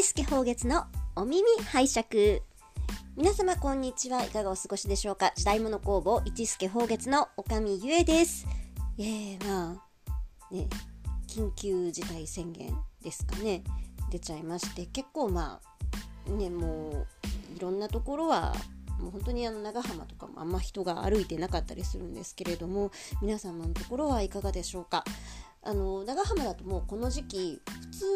一助宝月のお耳拝借。皆様こんにちはいかがお過ごしでしょうか。時代物工房一助宝月のおかみゆえです。えー、まあね緊急事態宣言ですかね。出ちゃいまして結構まあねもういろんなところはもう本当にあの長浜とかもあんま人が歩いてなかったりするんですけれども皆様のところはいかがでしょうか。あの長浜だともうこの時期普通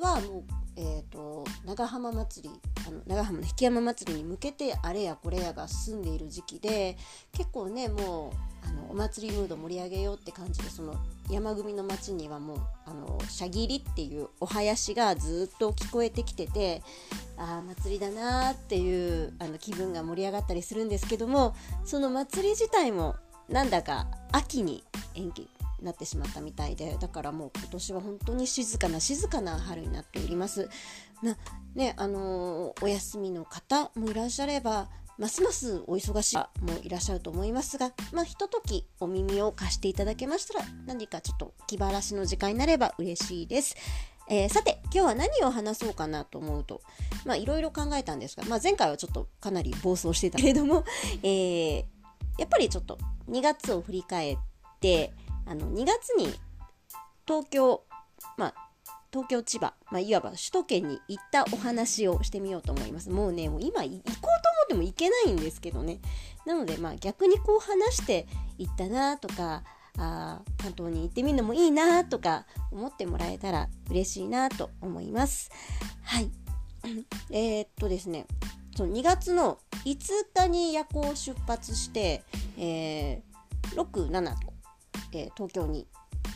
はもう、えーと、長浜祭りあの長浜の引山祭りに向けてあれやこれやが進んでいる時期で結構ねもうあのお祭りムード盛り上げようって感じでその山組の町にはもうあのシャギリっていうお囃子がずっと聞こえてきててああ祭りだなーっていうあの気分が盛り上がったりするんですけどもその祭り自体もなんだか秋に延期なってしまったみたいでだからもう今年は本当に静かな静かな春になっております。まねあのー、お休みの方もいらっしゃればますますお忙しい方もいらっしゃると思いますが、まあ、ひとときお耳を貸していただけましたら何かちょっと気晴らしの時間になれば嬉しいです。えー、さて今日は何を話そうかなと思うとまあいろいろ考えたんですが、まあ、前回はちょっとかなり暴走してたけれども、えー、やっぱりちょっと2月を振り返ってあの2月に東京まあ東京千葉、まあ、いわば首都圏に行ったお話をしてみようと思います。もうねもう今行こうと思っても行けないんですけどね。なのでまあ逆にこう話して行ったなとかあ関東に行ってみるのもいいなとか思ってもらえたら嬉しいなと思います。はい。えー、っとですね。その2月の5日に夜行出発して、えー、67とえー、東京に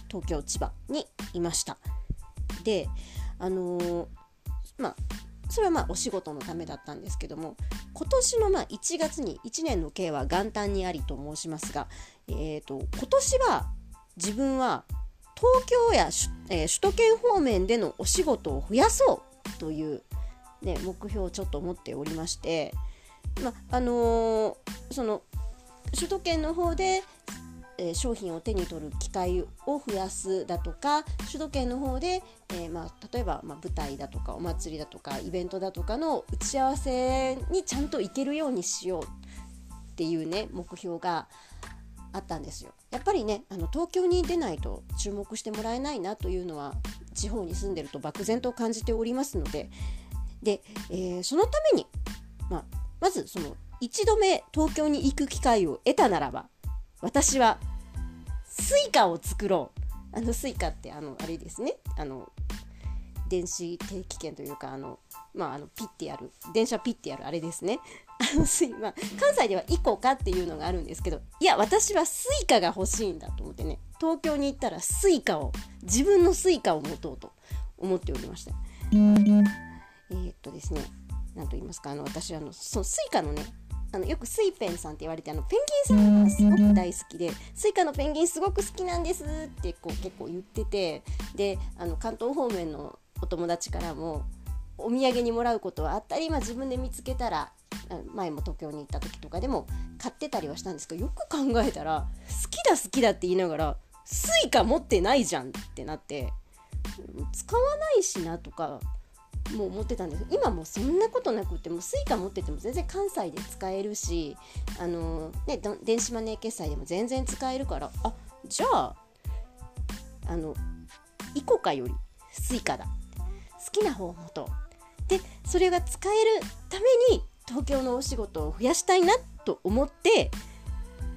東京千葉にいました。であのー、まあそれはまあお仕事のためだったんですけども今年のまあ1月に1年の計は元旦にありと申しますが、えーと、今年は自分は東京や、えー、首都圏方面でのお仕事を増やそうという、ね、目標をちょっと持っておりまして、まあのー、その首都圏の方でえ商品を手に取る機会を増やすだとか首都圏の方で、えー、まあ、例えば、まあ、舞台だとかお祭りだとかイベントだとかの打ち合わせにちゃんと行けるようにしようっていうね目標があったんですよ。やっぱりねあの東京に出ないと注目してもらえないなというのは地方に住んでると漠然と感じておりますのでで、えー、そのために、まあ、まずその一度目東京に行く機会を得たならば私は Suica を作ろう。あの Suica ってあのあれですね。あの電子定期券というかあのまああのピッてやる。電車ピッてやるあれですね。あのスイ、まあ、関西では ICOCA っていうのがあるんですけどいや私は Suica が欲しいんだと思ってね。東京に行ったら Suica を自分の Suica を持とうと思っておりました。えー、っとですね何と言いますかあの私あのその Suica のねあのよくスイペンさんって言われてあのペンギンさんがすごく大好きで Suica のペンギンすごく好きなんですってこう結構言っててであの関東方面のお友達からもお土産にもらうことはあったり、ま、自分で見つけたら前も東京に行った時とかでも買ってたりはしたんですけどよく考えたら好きだ好きだって言いながら Suica 持ってないじゃんってなって使わないしなとかもう持ってたんです。今もそんなことなくても Suica 持ってても全然関西で使えるしあの、ね、電子マネー決済でも全然使えるから。あじゃああの ICOCA より Suica だ。好きな方を持とう。でそれが使えるために東京のお仕事を増やしたいなと思って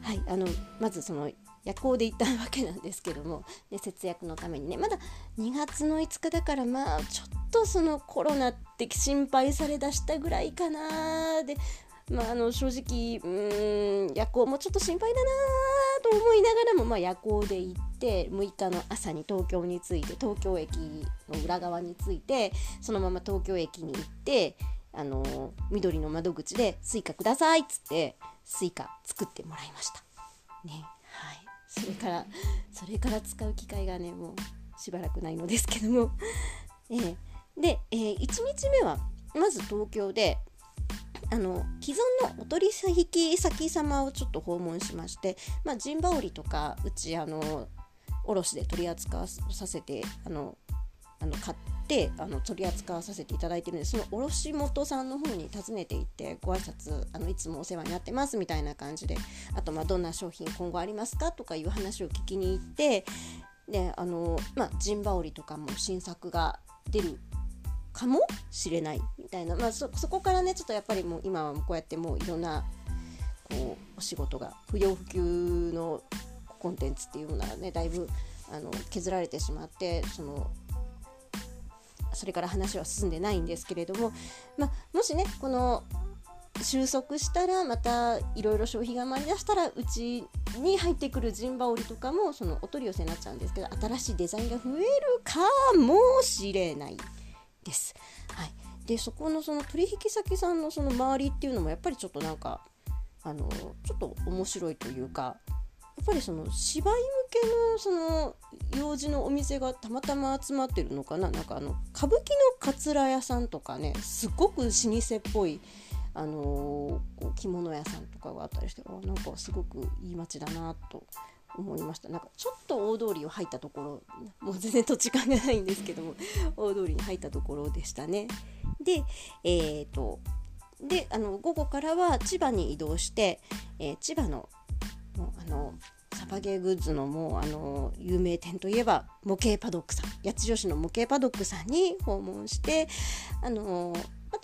はいあのまずその夜行で行ったわけなんですけどもで節約のためにね。まだ2月の5日だからまあちょっとそのコロナって心配されだしたぐらいかなでまあ、あの正直うん夜行もちょっと心配だなと思いながらも、まあ、夜行で行って6日の朝に東京に着いて東京駅の裏側に着いてそのまま東京駅に行ってあの緑の窓口で「Suica ください」っつって Suica 作ってもらいました。ね。はい。それからそれから使う機会がねもうしばらくないのですけども、えー、で、えー、1日目はまず東京であの既存のお取引先様をちょっと訪問しまして、まあ、陣羽織とかうちあの卸で取り扱わさせてあのあの買っであの取り扱わさせていただいてるんでその卸元さんの方に訪ねていってご挨拶あのいつもお世話になってますみたいな感じであとまあどんな商品今後ありますか？とかいう話を聞きに行ってであのまあ陣羽織とかも新作が出るかもしれないみたいな、まあ、そこからねちょっとやっぱりもう今はこうやってもういろんなこうお仕事が不要不急のコンテンツっていうものがねだいぶあの削られてしまってそのそれから話は進んでないんですけれども、まあ、もしねこの収束したらまたいろいろ消費が回りだしたらうちに入ってくる陣羽織とかもそのお取り寄せになっちゃうんですけど新しいデザインが増えるかもしれない。です。はい、でそこのその取引先さんのその周りっていうのもやっぱりちょっとなんかあのちょっと面白いというかやっぱりその芝居向けのその用事のお店がたまたま集まってるのかな？なんかあの歌舞伎のかつら屋さんとかねすごく老舗っぽいあのー、着物屋さんとかがあったりしてあなんかすごくいい街だなと思いました。なんかちょっと大通りを入ったところもう全然土地勘がないんですけども 大通りに入ったところでしたね。でえっ、ー、とであの午後からは千葉に移動して、えー、千葉のあのサバゲーグッズのもうあの有名店といえば模型パドックさん。八千代市の模型パドックさんに訪問してあの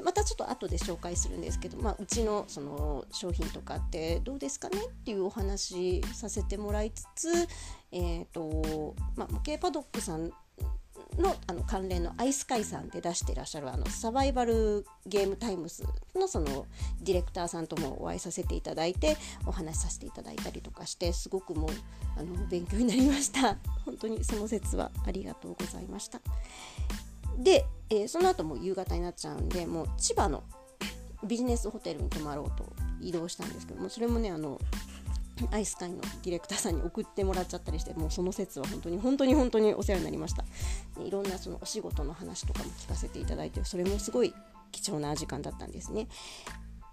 またちょっと後で紹介するんですけど、まあ、うちのその商品とかってどうですかねっていうお話させてもらいつつ、えーとまあ、模型パドックさんのあの関連のアイス会さんで出してらっしゃるあのサバイバルゲームタイムスのそのディレクターさんともお会いさせていただいてお話しさせていただいたりとかしてすごくもうあの勉強になりました。本当にその説はありがとうございました。で、えー、その後も夕方になっちゃうんでもう千葉のビジネスホテルに泊まろうと移動したんですけどもそれもねあのアイス会のディレクターさんに送ってもらっちゃったりしてもうその説は本当に本当に本当にお世話になりました。いろんなそのお仕事の話とかも聞かせていただいてそれもすごい貴重な時間だったんですね。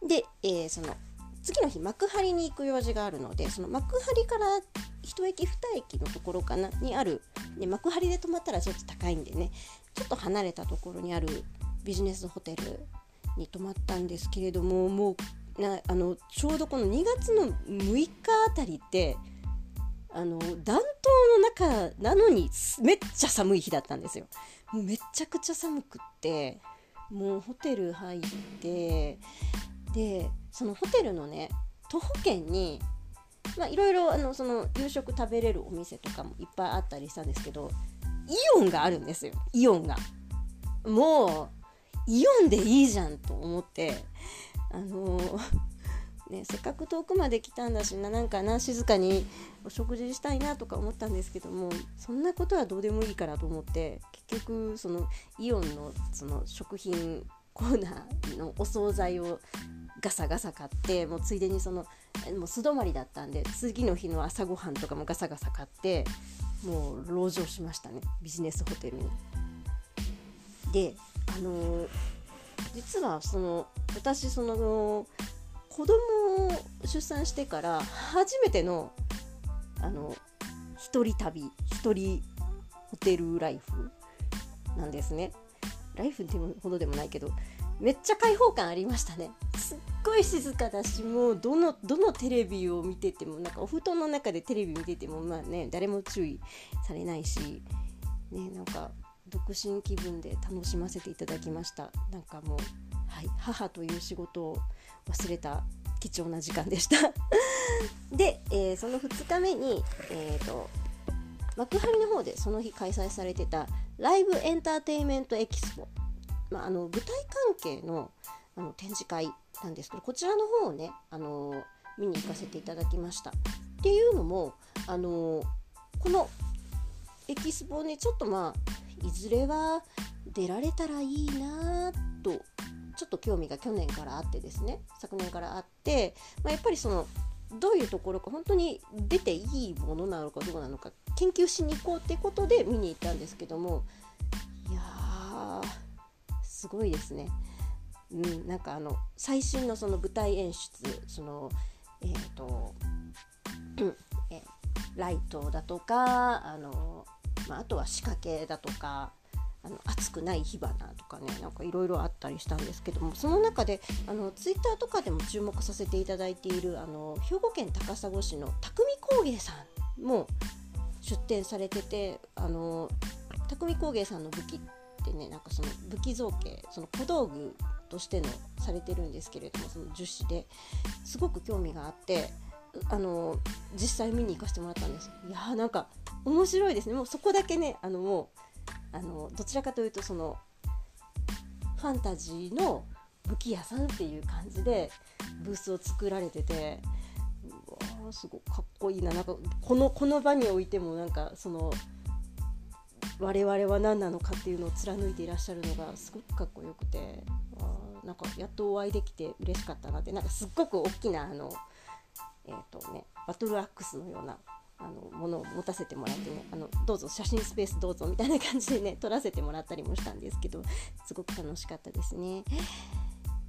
で、えー、その次の日幕張に行く用事があるのでその幕張から1駅2駅のところかなにある、ね、幕張で泊まったらちょっと高いんでねちょっと離れたところにあるビジネスホテルに泊まったんですけれどももうなあのちょうどこの2月の6日あたりってあの暖冬の中なのにめっちゃ寒い日だったんですよ。もうめちゃくちゃ寒くってもうホテル入ってでそのホテルのね徒歩圏にいろいろ夕食食べれるお店とかもいっぱいあったりしたんですけどイオンがあるんですよイオンが。もうイオンでいいじゃんと思ってあのー、ね、せっかく遠くまで来たんだしななんかな静かにお食事したいなとか思ったんですけどもそんなことはどうでもいいからと思って結局そのイオンのその食品コーナーのお惣菜をガサガサ買ってもうついでにそのもう素泊まりだったんで次の日の朝ごはんとかもガサガサ買ってもう籠城しましたねビジネスホテルに。であのー実はその私その子供を出産してから初めてのあの一人旅一人ホテルライフなんですねライフってほどでもないけどめっちゃ開放感ありましたねごい静かだしもうどのどのテレビを見ててもなんかお布団の中でテレビ見ててもまあね誰も注意されないしねなんか独身気分で楽しませていただきました。なんかもう、はい、母という仕事を忘れた貴重な時間でした。で、えー、その2日目に、えーと、幕張の方でその日開催されてたライブエンターテインメントエキスポ、まあ、あの舞台関係のあの展示会なんですけどこちらの方をね、あの見に行かせていただきましたっていうのも、あのこのエキスポにちょっとまあいずれは出られたらいいなとちょっと興味が去年からあってですね昨年からあって、まあ、やっぱりそのどういうところか本当に出ていいものなのかどうなのか研究しに行こうってことで見に行ったんですけどもいやーすごいですね。うん、なんかあの最新のその舞台演出そのえっ、ー、と、うんえライトだとかあのまあ、あとは仕掛けだとかあの熱くない火花とかねなんかいろいろあったりしたんですけどもその中であのツイッターとかでも注目させていただいているあの兵庫県高砂市の匠工芸さんも出展されててあの匠工芸さんの武器ってねなんかその武器造形その小道具としてのされてるんですけれどもその樹脂ですごく興味があってあの実際見に行かせてもらったんです。いやーなんか面白いですね。もうそこだけねあのもうあのどちらかというとそのファンタジーの武器屋さんっていう感じでブースを作られててうわーすごいかっこいいな。なんかこのこの場においてもなんかその我々は何なのかっていうのを貫いていらっしゃるのがすごくかっこよくてあなんかやっとお会いできて嬉しかったなってなんかすっごく大きなあの、えーとね、バトルアックスのようなあのものを持たせてもらってねあのどうぞ写真スペースどうぞみたいな感じでね撮らせてもらったりもしたんですけどすごく楽しかったですね。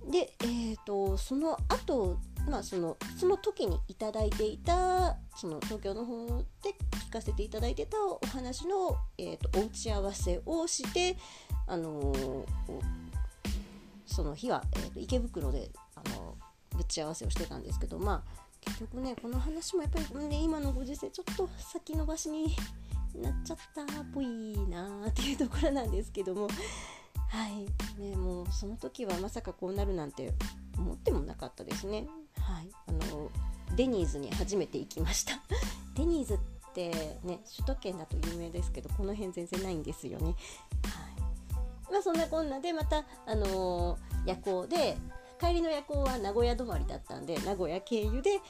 で、えーと、その後、まあそのその時にいただいていたその東京の方で聞かせていただいてたお話の、えーと、お打ち合わせをして、あのー、その日は、えーと、池袋で、あのー、打ち合わせをしてたんですけどまあ結局ねこの話もやっぱり、ね、今のご時世ちょっと先延ばしになっちゃったっぽいなっていうところなんですけどもはい。ねもうその時はまさかこうなるなんて思ってもなかったですね。はい。あのデニーズに初めて行きました。デニーズってね首都圏だと有名ですけどこの辺全然ないんですよね。はい。まあそんなこんなでまたあのー、夜行で帰りの夜行は名古屋止まりだったんで名古屋経由で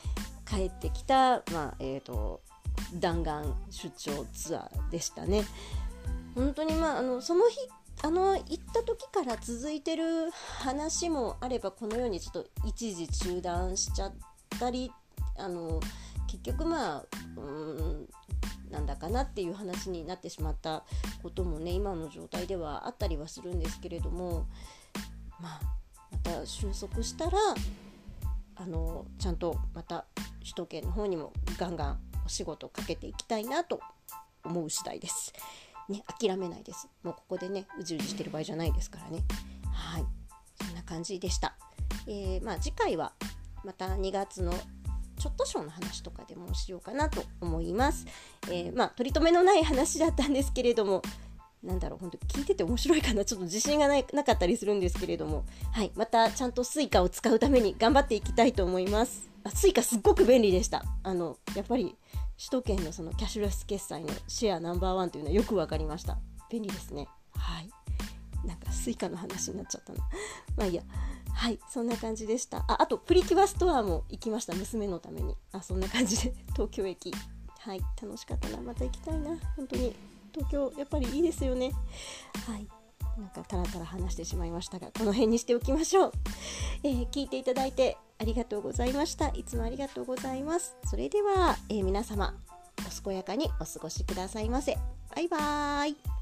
帰ってきた、まあえーと、弾丸出張ツアーでしたね。本当にまああのその日あの行った時から続いてる話もあればこのようにちょっと一時中断しちゃったりあの結局まあうんなんだかなっていう話になってしまったこともね今の状態ではあったりはするんですけれどもまあまた収束したらあのちゃんとまた首都圏の方にもガンガンお仕事をかけていきたいなと思う次第です。ね、諦めないです。もうここでね、うじうじしてる場合じゃないですからね。はい。そんな感じでした。えー、まあ次回はまた2月のちょっとショーの話とかでもしようかなと思います。えー、まあ取り留めのない話だったんですけれども、なんだろう本当聞いてて面白いかなちょっと自信がないなかったりするんですけれどもはいまたちゃんと Suica を使うために頑張っていきたいと思いますあ Suica すっごく便利でしたあのやっぱり首都圏のそのキャッシュレス決済のシェアナンバーワンというのはよく分かりました。便利ですね。はい。なんか Suica の話になっちゃったな。まあいいや。はい。そんな感じでした。ああとプリキュアストアも行きました。娘のために。あそんな感じで。東京駅。はい。楽しかったな。また行きたいな。本当に。東京やっぱりいいですよね。はい。なんかタラタラ話してしまいましたがこの辺にしておきましょう、えー、聞いていただいてありがとうございました。いつもありがとうございます。それでは、えー、皆様お健やかにお過ごしくださいませ。バイバーイ。